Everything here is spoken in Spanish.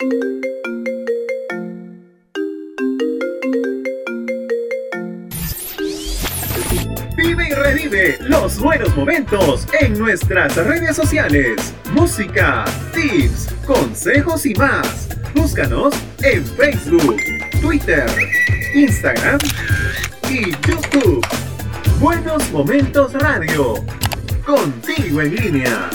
Vive y revive los buenos momentos en nuestras redes sociales. Música, tips, consejos y más. Búscanos en Facebook, Twitter, Instagram y YouTube. Buenos Momentos Radio. Contigo en línea.